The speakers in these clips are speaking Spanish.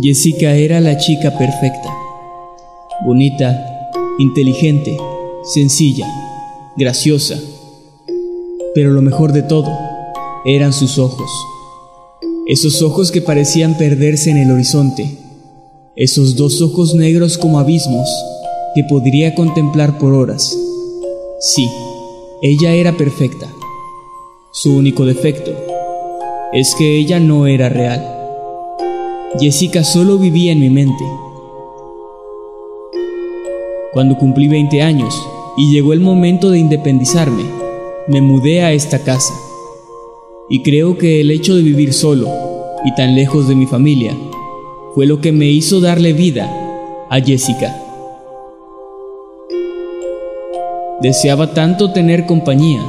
Jessica era la chica perfecta. Bonita, inteligente, sencilla, graciosa. Pero lo mejor de todo eran sus ojos. Esos ojos que parecían perderse en el horizonte. Esos dos ojos negros como abismos que podría contemplar por horas. Sí, ella era perfecta. Su único defecto es que ella no era real. Jessica solo vivía en mi mente. Cuando cumplí 20 años y llegó el momento de independizarme, me mudé a esta casa. Y creo que el hecho de vivir solo y tan lejos de mi familia fue lo que me hizo darle vida a Jessica. Deseaba tanto tener compañía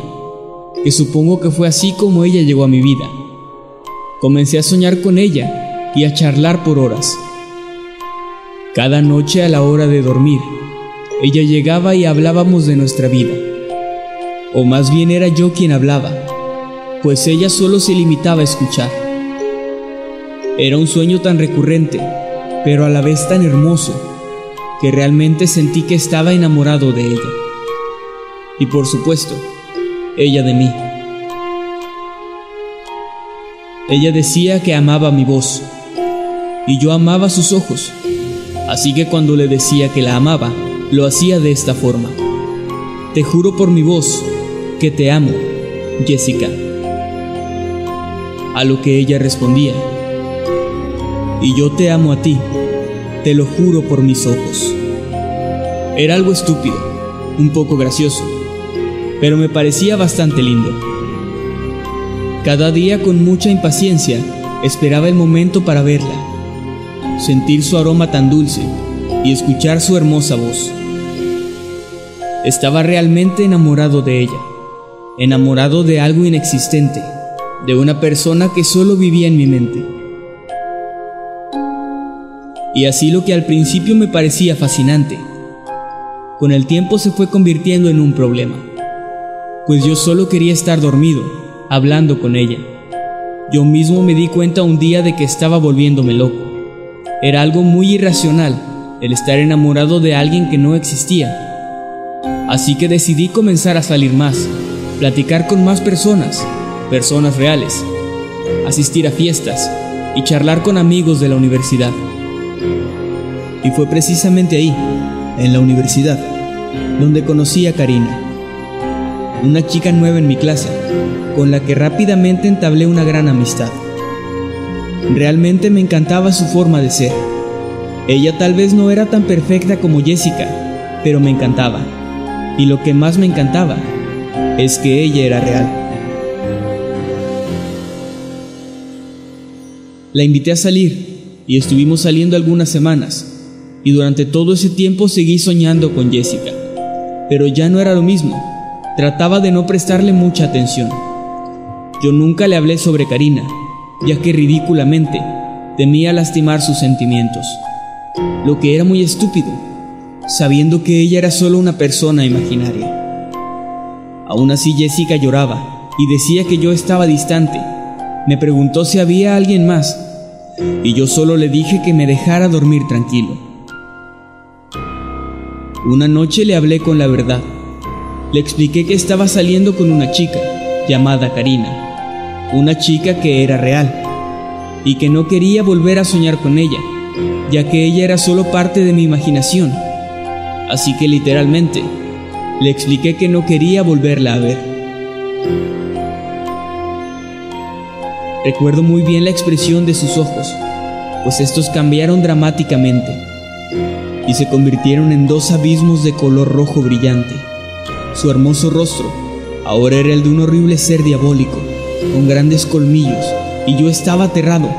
que supongo que fue así como ella llegó a mi vida. Comencé a soñar con ella y a charlar por horas. Cada noche a la hora de dormir, ella llegaba y hablábamos de nuestra vida. O más bien era yo quien hablaba, pues ella solo se limitaba a escuchar. Era un sueño tan recurrente, pero a la vez tan hermoso, que realmente sentí que estaba enamorado de ella. Y por supuesto, ella de mí. Ella decía que amaba mi voz, y yo amaba sus ojos. Así que cuando le decía que la amaba, lo hacía de esta forma. Te juro por mi voz que te amo, Jessica. A lo que ella respondía, y yo te amo a ti, te lo juro por mis ojos. Era algo estúpido, un poco gracioso, pero me parecía bastante lindo. Cada día con mucha impaciencia esperaba el momento para verla sentir su aroma tan dulce y escuchar su hermosa voz. Estaba realmente enamorado de ella, enamorado de algo inexistente, de una persona que solo vivía en mi mente. Y así lo que al principio me parecía fascinante, con el tiempo se fue convirtiendo en un problema, pues yo solo quería estar dormido, hablando con ella. Yo mismo me di cuenta un día de que estaba volviéndome loco. Era algo muy irracional el estar enamorado de alguien que no existía. Así que decidí comenzar a salir más, platicar con más personas, personas reales, asistir a fiestas y charlar con amigos de la universidad. Y fue precisamente ahí, en la universidad, donde conocí a Karina, una chica nueva en mi clase, con la que rápidamente entablé una gran amistad. Realmente me encantaba su forma de ser. Ella tal vez no era tan perfecta como Jessica, pero me encantaba. Y lo que más me encantaba es que ella era real. La invité a salir y estuvimos saliendo algunas semanas. Y durante todo ese tiempo seguí soñando con Jessica. Pero ya no era lo mismo. Trataba de no prestarle mucha atención. Yo nunca le hablé sobre Karina, ya que ridículamente temía lastimar sus sentimientos, lo que era muy estúpido, sabiendo que ella era solo una persona imaginaria. Aún así Jessica lloraba y decía que yo estaba distante. Me preguntó si había alguien más y yo solo le dije que me dejara dormir tranquilo. Una noche le hablé con la verdad Le expliqué que estaba saliendo con una chica llamada Karina, una chica que era real y que no quería volver a soñar con ella, ya que ella era solo parte de mi imaginación. Así que literalmente, le expliqué que no quería volverla a ver. Recuerdo muy bien la expresión de sus ojos, pues estos cambiaron dramáticamente y se convirtieron en dos abismos de color rojo brillante. Su hermoso rostro ahora era el de un horrible ser diabólico, con grandes colmillos, y yo estaba aterrado.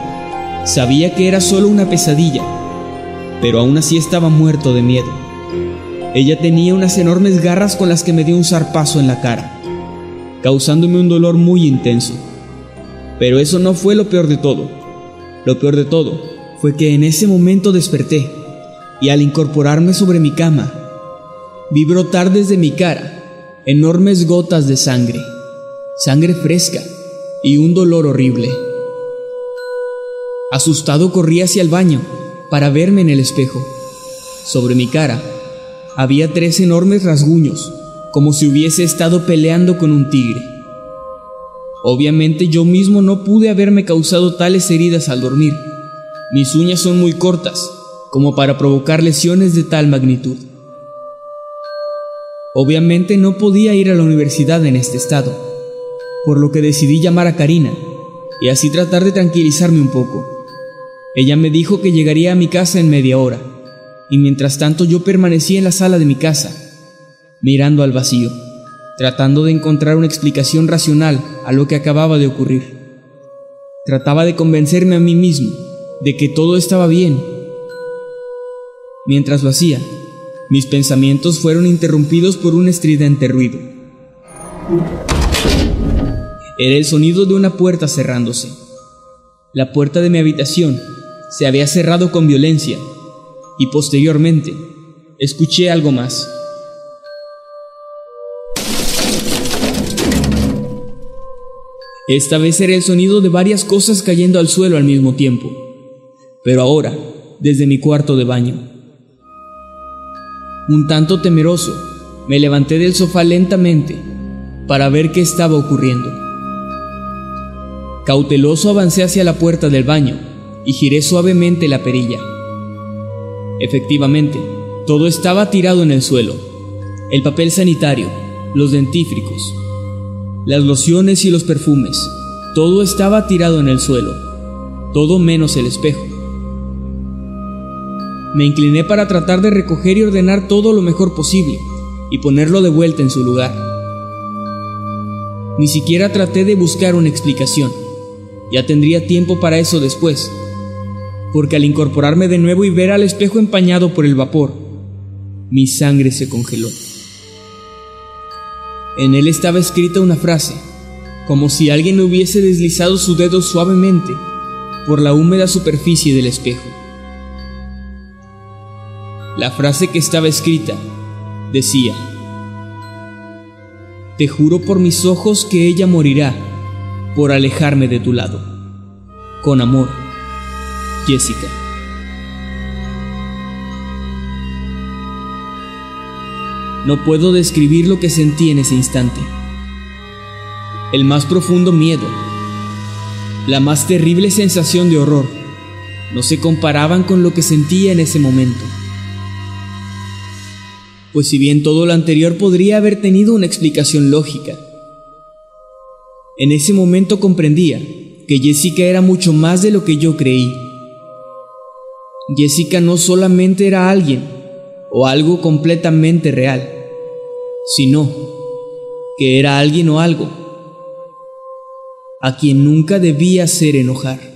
Sabía que era solo una pesadilla, pero aún así estaba muerto de miedo. Ella tenía unas enormes garras con las que me dio un zarpazo en la cara, causándome un dolor muy intenso. Pero eso no fue lo peor de todo. Lo peor de todo fue que en ese momento desperté y al incorporarme sobre mi cama, vi brotar desde mi cara enormes gotas de sangre, sangre fresca y un dolor horrible. Asustado corrí hacia el baño para verme en el espejo. Sobre mi cara había tres enormes rasguños, como si hubiese estado peleando con un tigre. Obviamente yo mismo no pude haberme causado tales heridas al dormir. Mis uñas son muy cortas como para provocar lesiones de tal magnitud. Obviamente no podía ir a la universidad en este estado, por lo que decidí llamar a Karina y así tratar de tranquilizarme un poco. Ella me dijo que llegaría a mi casa en media hora, y mientras tanto yo permanecí en la sala de mi casa, mirando al vacío, tratando de encontrar una explicación racional a lo que acababa de ocurrir. Trataba de convencerme a mí mismo de que todo estaba bien Mientras lo hacía, mis pensamientos fueron interrumpidos por un estridente ruido. Era el sonido de una puerta cerrándose. La puerta de mi habitación se había cerrado con violencia y posteriormente escuché algo más. Esta vez era el sonido de varias cosas cayendo al suelo al mismo tiempo, pero ahora desde mi cuarto de baño. Un tanto temeroso, me levanté del sofá lentamente para ver qué estaba ocurriendo. Cauteloso avancé hacia la puerta del baño y giré suavemente la perilla. Efectivamente, todo estaba tirado en el suelo. El papel sanitario, los dentífricos, las lociones y los perfumes, todo estaba tirado en el suelo, todo menos el espejo. Me incliné para tratar de recoger y ordenar todo lo mejor posible y ponerlo de vuelta en su lugar. Ni siquiera traté de buscar una explicación. Ya tendría tiempo para eso después, porque al incorporarme de nuevo y ver al espejo empañado por el vapor, mi sangre se congeló. En él estaba escrita una frase, como si alguien hubiese deslizado su dedo suavemente por la húmeda superficie del espejo. La frase que estaba escrita decía, Te juro por mis ojos que ella morirá por alejarme de tu lado. Con amor, Jessica. No puedo describir lo que sentí en ese instante. El más profundo miedo, la más terrible sensación de horror, no se comparaban con lo que sentía en ese momento pues si bien todo lo anterior podría haber tenido una explicación lógica, en ese momento comprendía que Jessica era mucho más de lo que yo creí. Jessica no solamente era alguien o algo completamente real, sino que era alguien o algo a quien nunca debía hacer enojar.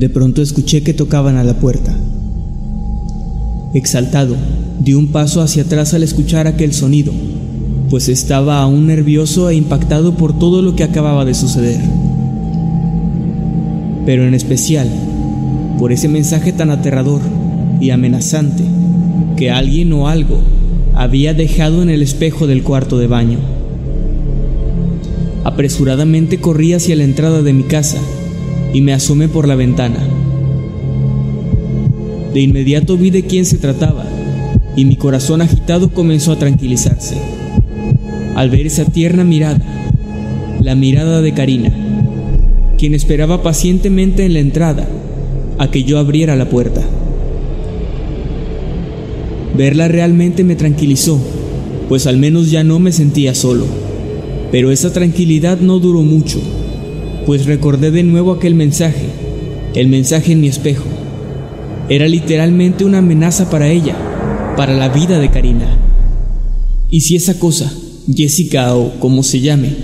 De pronto escuché que tocaban a la puerta. Exaltado, di un paso hacia atrás al escuchar aquel sonido, pues estaba aún nervioso e impactado por todo lo que acababa de suceder. Pero en especial por ese mensaje tan aterrador y amenazante que alguien o algo había dejado en el espejo del cuarto de baño. Apresuradamente corrí hacia la entrada de mi casa y me asomé por la ventana. De inmediato vi de quién se trataba y mi corazón agitado comenzó a tranquilizarse. Al ver esa tierna mirada, la mirada de Karina, quien esperaba pacientemente en la entrada a que yo abriera la puerta. Verla realmente me tranquilizó, pues al menos ya no me sentía solo. Pero esa tranquilidad no duró mucho, pues recordé de nuevo aquel mensaje, el mensaje en mi espejo. Era literalmente una amenaza para ella, para la vida de Karina. Y si esa cosa, Jessica o como se llame,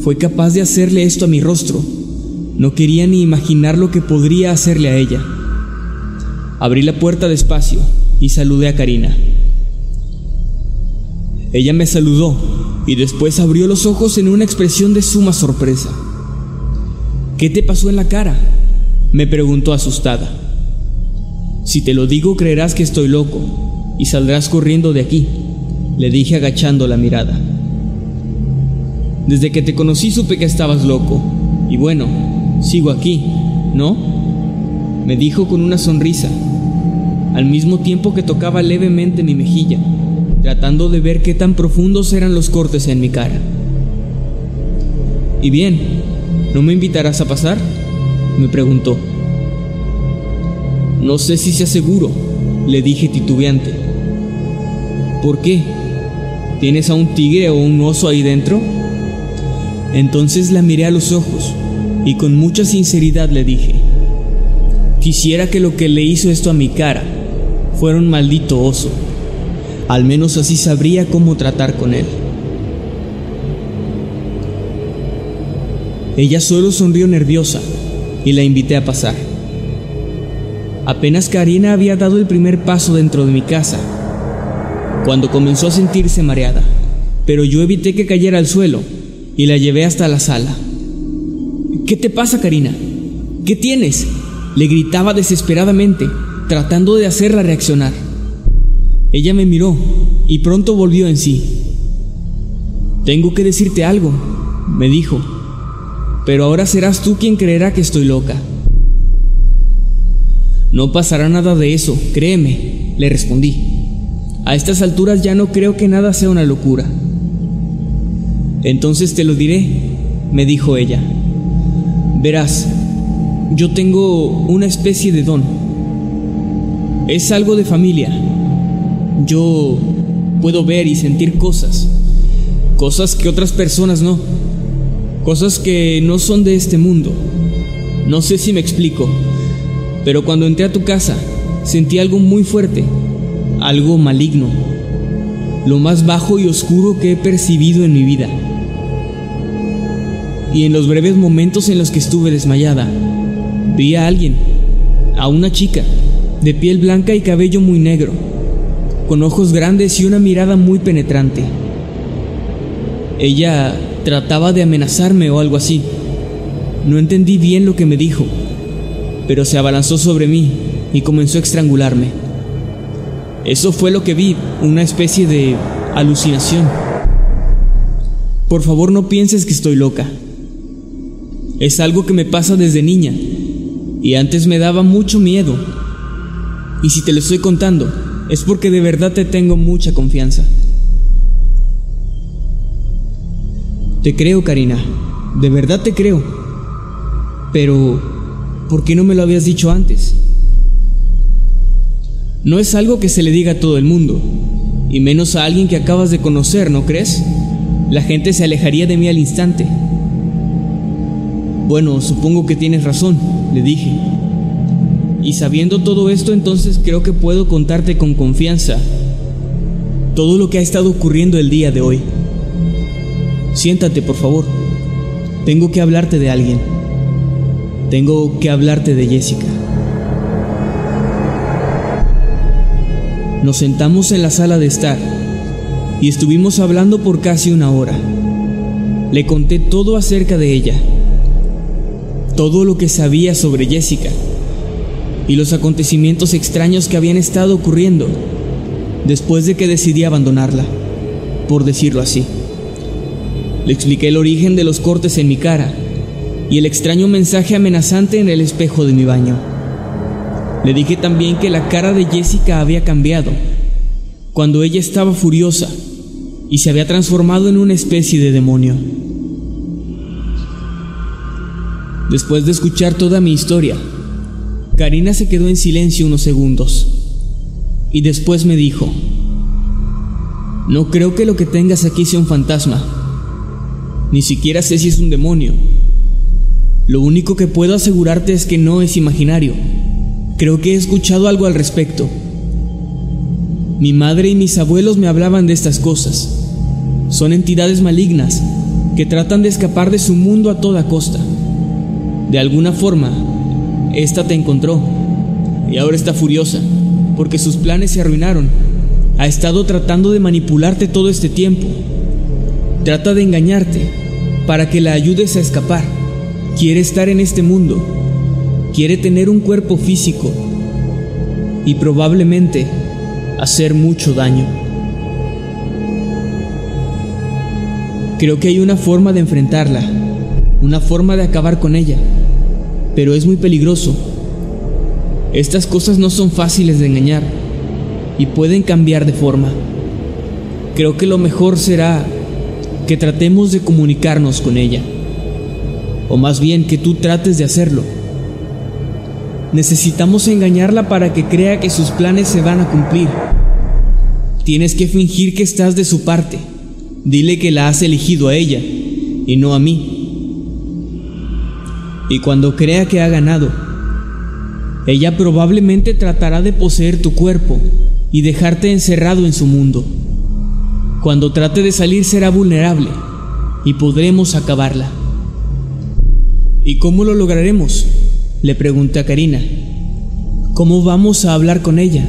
fue capaz de hacerle esto a mi rostro, no quería ni imaginar lo que podría hacerle a ella. Abrí la puerta despacio y saludé a Karina. Ella me saludó y después abrió los ojos en una expresión de suma sorpresa. ¿Qué te pasó en la cara? me preguntó asustada. Si te lo digo creerás que estoy loco y saldrás corriendo de aquí, le dije agachando la mirada. Desde que te conocí supe que estabas loco, y bueno, sigo aquí, ¿no? Me dijo con una sonrisa, al mismo tiempo que tocaba levemente mi mejilla, tratando de ver qué tan profundos eran los cortes en mi cara. ¿Y bien? ¿No me invitarás a pasar? me preguntó. No sé si sea seguro, le dije titubeante. ¿Por qué? ¿Tienes a un tigre o un oso ahí dentro? Entonces la miré a los ojos y con mucha sinceridad le dije, quisiera que lo que le hizo esto a mi cara fuera un maldito oso. Al menos así sabría cómo tratar con él. Ella solo sonrió nerviosa y la invité a pasar. Apenas Karina había dado el primer paso dentro de mi casa, cuando comenzó a sentirse mareada, pero yo evité que cayera al suelo y la llevé hasta la sala. ¿Qué te pasa, Karina? ¿Qué tienes? Le gritaba desesperadamente, tratando de hacerla reaccionar. Ella me miró y pronto volvió en sí. Tengo que decirte algo, me dijo, pero ahora serás tú quien creerá que estoy loca. No pasará nada de eso, créeme, le respondí. A estas alturas ya no creo que nada sea una locura. Entonces te lo diré, me dijo ella. Verás, yo tengo una especie de don. Es algo de familia. Yo puedo ver y sentir cosas. Cosas que otras personas no. Cosas que no son de este mundo. No sé si me explico, pero cuando entré a tu casa sentí algo muy fuerte, algo maligno, lo más bajo y oscuro que he percibido en mi vida y en los breves momentos en los que estuve desmayada, vi a alguien, a una chica, de piel blanca y cabello muy negro, con ojos grandes y una mirada muy penetrante. Ella trataba de amenazarme o algo así. No entendí bien lo que me dijo, pero se abalanzó sobre mí y comenzó a estrangularme. Eso fue lo que vi, una especie de alucinación. Por favor no pienses que estoy loca. Es algo que me pasa desde niña y antes me daba mucho miedo. Y si te lo estoy contando, es porque de verdad te tengo mucha confianza. Te creo, Karina, de verdad te creo. Pero, ¿por qué no me lo habías dicho antes? No es algo que se le diga a todo el mundo, y menos a alguien que acabas de conocer, ¿no crees? La gente se alejaría de mí al instante. Bueno, supongo que tienes razón, le dije. Y sabiendo todo esto, entonces creo que puedo contarte con confianza todo lo que ha estado ocurriendo el día de hoy. Siéntate, por favor. Tengo que hablarte de alguien. Tengo que hablarte de Jessica. Nos sentamos en la sala de estar y estuvimos hablando por casi una hora. Le conté todo acerca de ella, todo lo que sabía sobre Jessica y los acontecimientos extraños que habían estado ocurriendo después de que decidí abandonarla, por decirlo así. Le expliqué el origen de los cortes en mi cara y el extraño mensaje amenazante en el espejo de mi baño. Le dije también que la cara de Jessica había cambiado cuando ella estaba furiosa y se había transformado en una especie de demonio. Después de escuchar toda mi historia, Karina se quedó en silencio unos segundos y después me dijo, no creo que lo que tengas aquí sea un fantasma, ni siquiera sé si es un demonio. Lo único que puedo asegurarte es que no es imaginario. Creo que he escuchado algo al respecto. Mi madre y mis abuelos me hablaban de estas cosas. Son entidades malignas que tratan de escapar de su mundo a toda costa. De alguna forma, esta te encontró y ahora está furiosa porque sus planes se arruinaron. Ha estado tratando de manipularte todo este tiempo. Trata de engañarte para que la ayudes a escapar. Quiere estar en este mundo. Quiere tener un cuerpo físico y probablemente hacer mucho daño. Creo que hay una forma de enfrentarla, una forma de acabar con ella, pero es muy peligroso. Estas cosas no son fáciles de engañar y pueden cambiar de forma. Creo que lo mejor será que tratemos de comunicarnos con ella, o más bien que tú trates de hacerlo. Necesitamos engañarla para que crea que sus planes se van a cumplir. Tienes que fingir que estás de su parte. Dile que la has elegido a ella y no a mí. Y cuando crea que ha ganado, ella probablemente tratará de poseer tu cuerpo y dejarte encerrado en su mundo. Cuando trate de salir será vulnerable y podremos acabarla. ¿Y cómo lo lograremos? Le pregunté a Karina. ¿Cómo vamos a hablar con ella?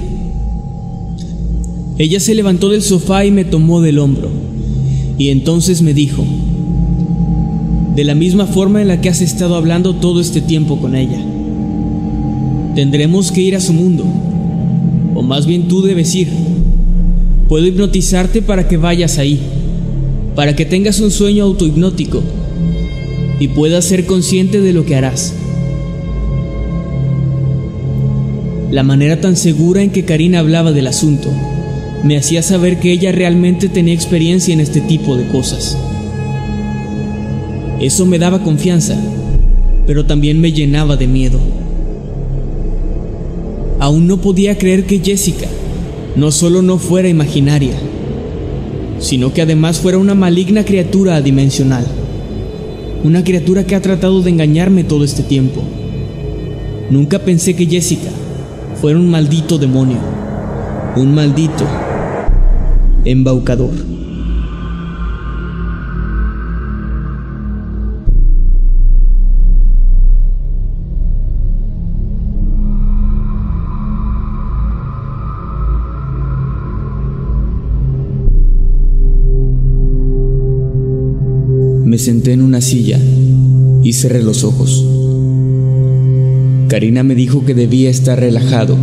Ella se levantó del sofá y me tomó del hombro, y entonces me dijo, de la misma forma en la que has estado hablando todo este tiempo con ella. Tendremos que ir a su mundo, o más bien tú debes ir. Puedo hipnotizarte para que vayas ahí, para que tengas un sueño autohipnótico y puedas ser consciente de lo que harás. La manera tan segura en que Karina hablaba del asunto me hacía saber que ella realmente tenía experiencia en este tipo de cosas. Eso me daba confianza, pero también me llenaba de miedo. Aún no podía creer que Jessica no solo no fuera imaginaria, sino que además fuera una maligna criatura adimensional. Una criatura que ha tratado de engañarme todo este tiempo. Nunca pensé que Jessica fuera un maldito demonio, un maldito embaucador. Me senté en una silla y cerré los ojos. Karina me dijo que debía estar relajado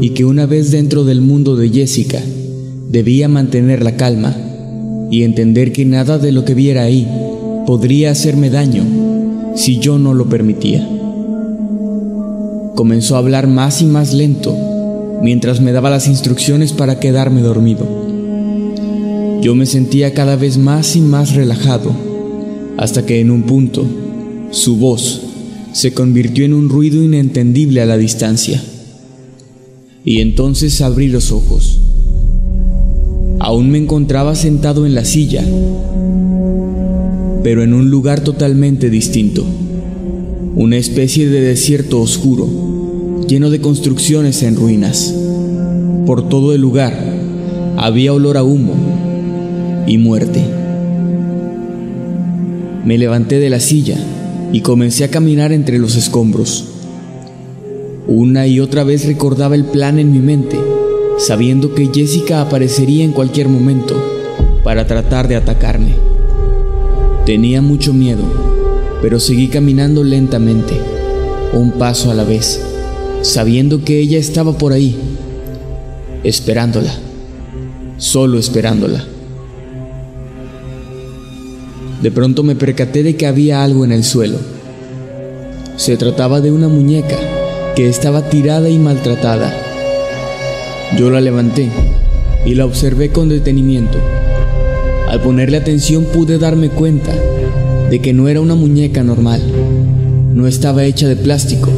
y que una vez dentro del mundo de Jessica debía mantener la calma y entender que nada de lo que viera ahí podría hacerme daño si yo no lo permitía. Comenzó a hablar más y más lento mientras me daba las instrucciones para quedarme dormido. Yo me sentía cada vez más y más relajado, hasta que en un punto, su voz se convirtió en un ruido inentendible a la distancia. Y entonces abrí los ojos. Aún me encontraba sentado en la silla, pero en un lugar totalmente distinto. Una especie de desierto oscuro, lleno de construcciones en ruinas. Por todo el lugar había olor a humo y muerte. Me levanté de la silla y comencé a caminar entre los escombros. Una y otra vez recordaba el plan en mi mente, sabiendo que Jessica aparecería en cualquier momento para tratar de atacarme. Tenía mucho miedo, pero seguí caminando lentamente, un paso a la vez, sabiendo que ella estaba por ahí, esperándola, solo esperándola. De pronto me percaté de que había algo en el suelo. Se trataba de una muñeca que estaba tirada y maltratada. Yo la levanté y la observé con detenimiento. Al ponerle atención pude darme cuenta de que no era una muñeca normal. No estaba hecha de plástico,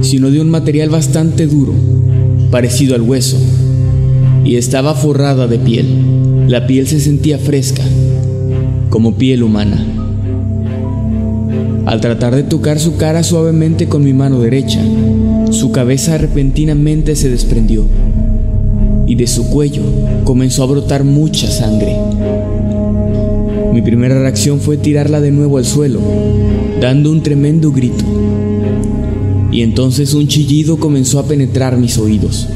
sino de un material bastante duro, parecido al hueso, y estaba forrada de piel. La piel se sentía fresca como piel humana. Al tratar de tocar su cara suavemente con mi mano derecha, su cabeza repentinamente se desprendió y de su cuello comenzó a brotar mucha sangre. Mi primera reacción fue tirarla de nuevo al suelo, dando un tremendo grito. Y entonces un chillido comenzó a penetrar mis oídos.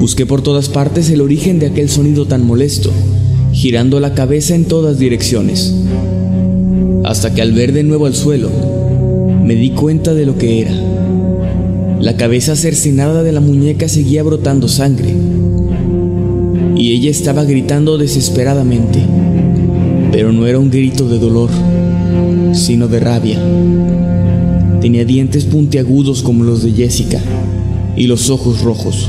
Busqué por todas partes el origen de aquel sonido tan molesto girando la cabeza en todas direcciones, hasta que al ver de nuevo al suelo, me di cuenta de lo que era. La cabeza cercenada de la muñeca seguía brotando sangre, y ella estaba gritando desesperadamente, pero no era un grito de dolor, sino de rabia. Tenía dientes puntiagudos como los de Jessica y los ojos rojos.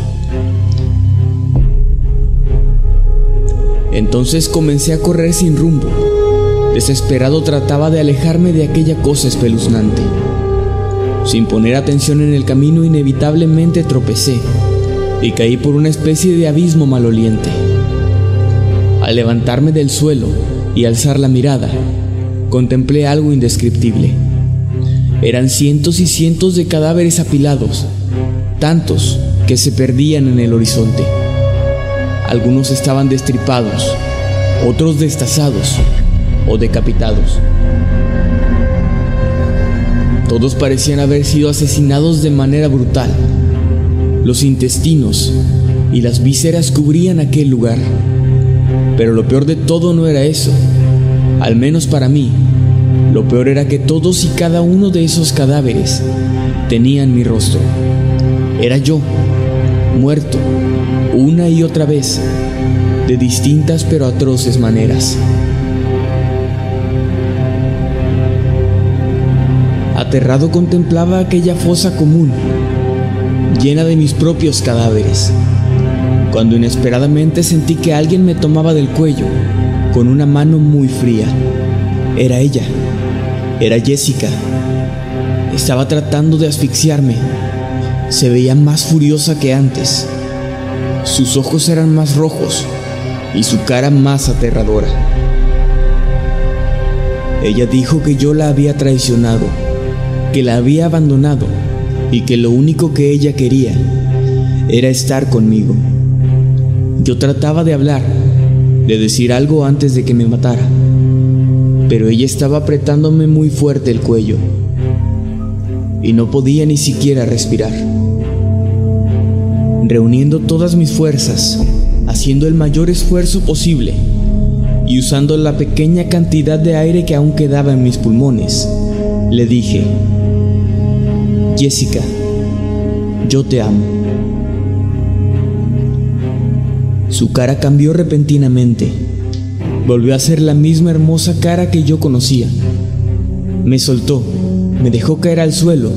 Entonces comencé a correr sin rumbo. Desesperado trataba de alejarme de aquella cosa espeluznante. Sin poner atención en el camino inevitablemente tropecé y caí por una especie de abismo maloliente. Al levantarme del suelo y alzar la mirada, contemplé algo indescriptible. Eran cientos y cientos de cadáveres apilados, tantos que se perdían en el horizonte. Algunos estaban destripados, otros destazados o decapitados. Todos parecían haber sido asesinados de manera brutal. Los intestinos y las vísceras cubrían aquel lugar. Pero lo peor de todo no era eso. Al menos para mí, lo peor era que todos y cada uno de esos cadáveres tenían mi rostro. Era yo, muerto, una y otra vez, de distintas pero atroces maneras. Aterrado contemplaba aquella fosa común, llena de mis propios cadáveres, cuando inesperadamente sentí que alguien me tomaba del cuello con una mano muy fría. Era ella, era Jessica. Estaba tratando de asfixiarme. Se veía más furiosa que antes. Sus ojos eran más rojos y su cara más aterradora. Ella dijo que yo la había traicionado, que la había abandonado y que lo único que ella quería era estar conmigo. Yo trataba de hablar, de decir algo antes de que me matara, pero ella estaba apretándome muy fuerte el cuello y no podía ni siquiera respirar reuniendo todas mis fuerzas, haciendo el mayor esfuerzo posible y usando la pequeña cantidad de aire que aún quedaba en mis pulmones, le dije, Jessica, yo te amo. Su cara cambió repentinamente. Volvió a ser la misma hermosa cara que yo conocía. Me soltó, me dejó caer al suelo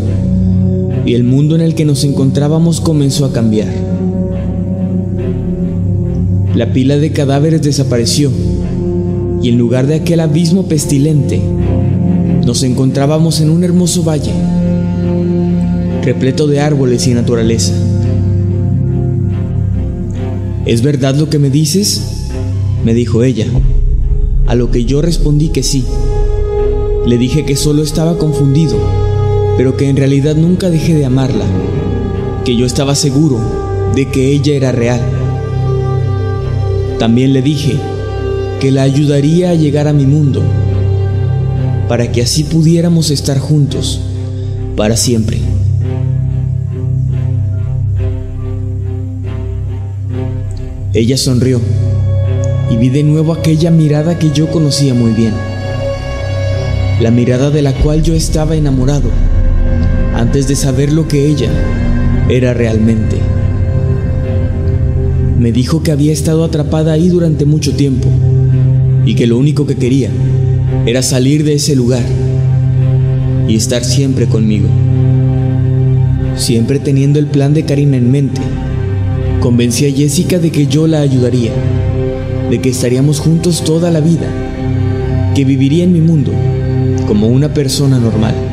y el mundo en el que nos encontrábamos comenzó a cambiar. La pila de cadáveres desapareció y en lugar de aquel abismo pestilente, nos encontrábamos en un hermoso valle, repleto de árboles y naturaleza. ¿Es verdad lo que me dices? me dijo ella, a lo que yo respondí que sí. Le dije que solo estaba confundido pero que en realidad nunca dejé de amarla, que yo estaba seguro de que ella era real. También le dije que la ayudaría a llegar a mi mundo, para que así pudiéramos estar juntos para siempre. Ella sonrió y vi de nuevo aquella mirada que yo conocía muy bien. La mirada de la cual yo estaba enamorado antes de saber lo que ella era realmente. Me dijo que había estado atrapada ahí durante mucho tiempo y que lo único que quería era salir de ese lugar y estar siempre conmigo. Siempre teniendo el plan de Karina en mente, convencí a Jessica de que yo la ayudaría, de que estaríamos juntos toda la vida, que viviría en mi mundo como una persona normal.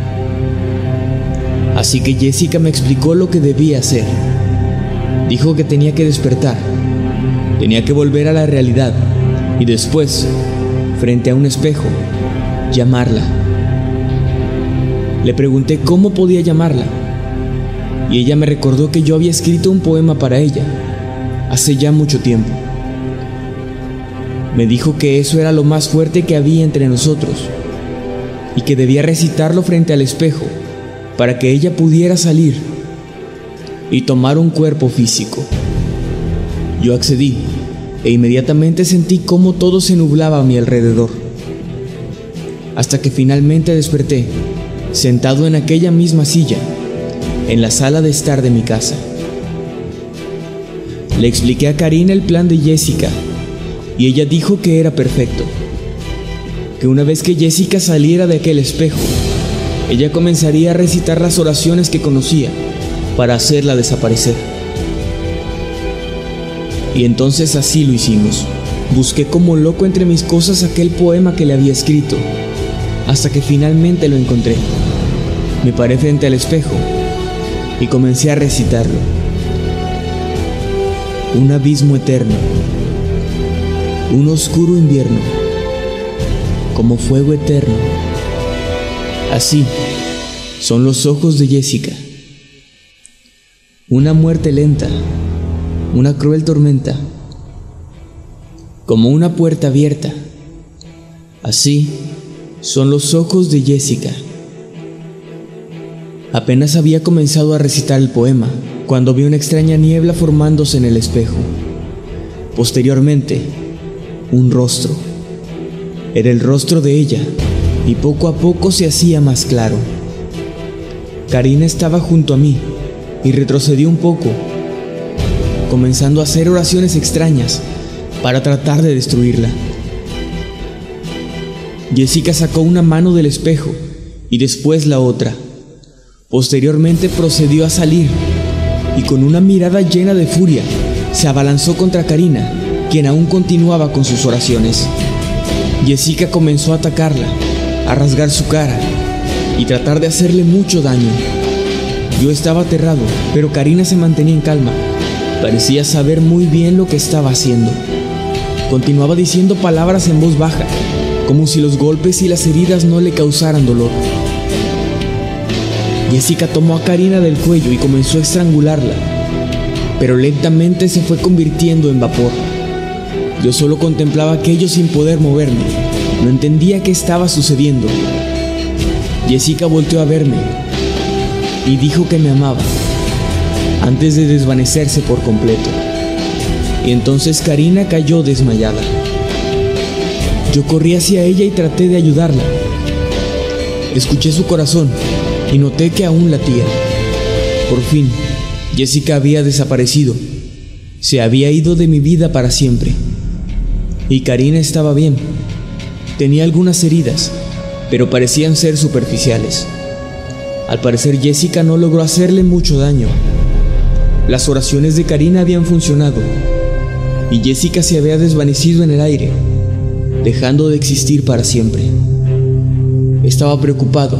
Así que Jessica me explicó lo que debía hacer. Dijo que tenía que despertar, tenía que volver a la realidad y después, frente a un espejo, llamarla. Le pregunté cómo podía llamarla y ella me recordó que yo había escrito un poema para ella hace ya mucho tiempo. Me dijo que eso era lo más fuerte que había entre nosotros y que debía recitarlo frente al espejo para que ella pudiera salir y tomar un cuerpo físico. Yo accedí e inmediatamente sentí cómo todo se nublaba a mi alrededor, hasta que finalmente desperté, sentado en aquella misma silla, en la sala de estar de mi casa. Le expliqué a Karina el plan de Jessica y ella dijo que era perfecto, que una vez que Jessica saliera de aquel espejo, ella comenzaría a recitar las oraciones que conocía para hacerla desaparecer. Y entonces así lo hicimos. Busqué como loco entre mis cosas aquel poema que le había escrito, hasta que finalmente lo encontré. Me paré frente al espejo y comencé a recitarlo. Un abismo eterno, un oscuro invierno, como fuego eterno. Así son los ojos de Jessica. Una muerte lenta una cruel tormenta, como una puerta abierta. Así son los ojos de Jessica. Apenas había comenzado a recitar el poema cuando vi una extraña niebla formándose en el espejo. Posteriormente, un rostro. Era el rostro de ella y poco a poco se hacía más claro. Karina estaba junto a mí y retrocedió un poco comenzando a hacer oraciones extrañas para tratar de destruirla. Jessica sacó una mano del espejo y después la otra. Posteriormente procedió a salir y con una mirada llena de furia se abalanzó contra Karina, quien aún continuaba con sus oraciones. Jessica comenzó a atacarla, a rasgar su cara y tratar de hacerle mucho daño. Yo estaba aterrado, pero Karina se mantenía en calma Parecía saber muy bien lo que estaba haciendo. Continuaba diciendo palabras en voz baja, como si los golpes y las heridas no le causaran dolor. Jessica tomó a Karina del cuello y comenzó a estrangularla, pero lentamente se fue convirtiendo en vapor. Yo solo contemplaba aquello sin poder moverme. No entendía qué estaba sucediendo. Jessica volteó a verme y dijo que me amaba antes de desvanecerse por completo. Y entonces Karina cayó desmayada. Yo corrí hacia ella y traté de ayudarla. Escuché su corazón y noté que aún latía. Por fin, Jessica había desaparecido. Se había ido de mi vida para siempre. Y Karina estaba bien. Tenía algunas heridas, pero parecían ser superficiales. Al parecer Jessica no logró hacerle mucho daño las oraciones de Karina habían funcionado y Jessica se había desvanecido en el aire, dejando de existir para siempre. Estaba preocupado,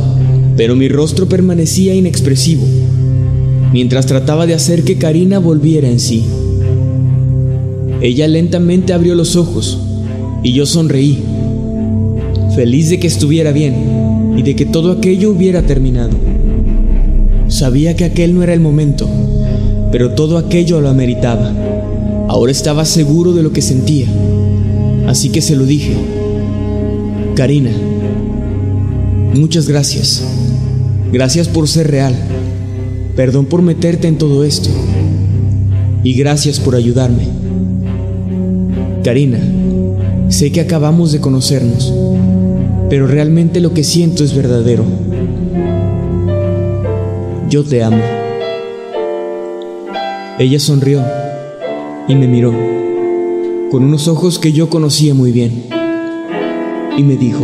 pero mi rostro permanecía inexpresivo, mientras trataba de hacer que Karina volviera en sí. Ella lentamente abrió los ojos y yo sonreí, feliz de que estuviera bien y de que todo aquello hubiera terminado. Sabía que aquel no era el momento, pero todo aquello lo ameritaba. Ahora estaba seguro de lo que sentía, así que se lo dije. Karina, Muchas gracias. Gracias por ser real. Perdón por meterte en todo esto. Y gracias por ayudarme. Karina, sé que acabamos de conocernos, pero realmente lo que siento es verdadero. Yo te amo. Ella sonrió y me miró con unos ojos que yo conocía muy bien y me dijo,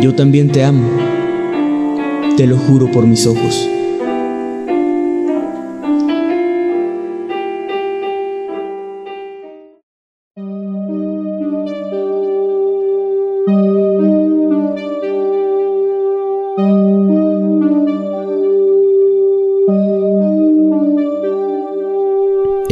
yo también te amo, te lo juro por mis ojos.